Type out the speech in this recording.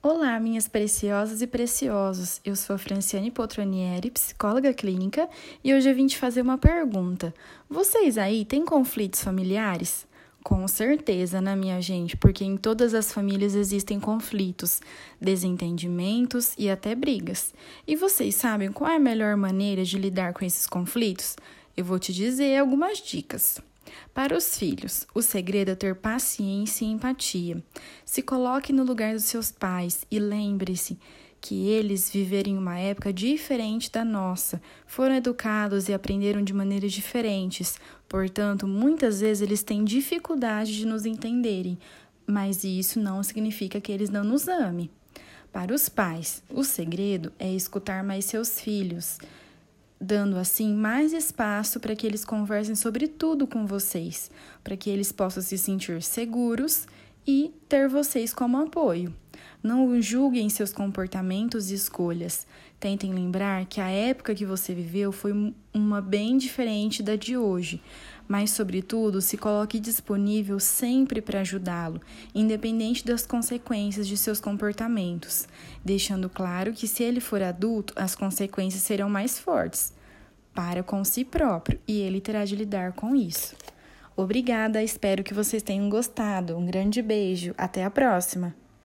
Olá, minhas preciosas e preciosos. Eu sou a Franciane Potronieri, psicóloga clínica, e hoje eu vim te fazer uma pergunta. Vocês aí têm conflitos familiares? Com certeza, né, minha gente? Porque em todas as famílias existem conflitos, desentendimentos e até brigas. E vocês sabem qual é a melhor maneira de lidar com esses conflitos? Eu vou te dizer algumas dicas. Para os filhos, o segredo é ter paciência e empatia. Se coloque no lugar dos seus pais e lembre-se que eles viveram em uma época diferente da nossa, foram educados e aprenderam de maneiras diferentes, portanto, muitas vezes eles têm dificuldade de nos entenderem, mas isso não significa que eles não nos amem. Para os pais, o segredo é escutar mais seus filhos dando assim mais espaço para que eles conversem sobre tudo com vocês, para que eles possam se sentir seguros e ter vocês como apoio. Não julguem seus comportamentos e escolhas. Tentem lembrar que a época que você viveu foi uma bem diferente da de hoje, mas, sobretudo, se coloque disponível sempre para ajudá-lo, independente das consequências de seus comportamentos, deixando claro que, se ele for adulto, as consequências serão mais fortes para com si próprio e ele terá de lidar com isso. Obrigada, espero que vocês tenham gostado. Um grande beijo, até a próxima!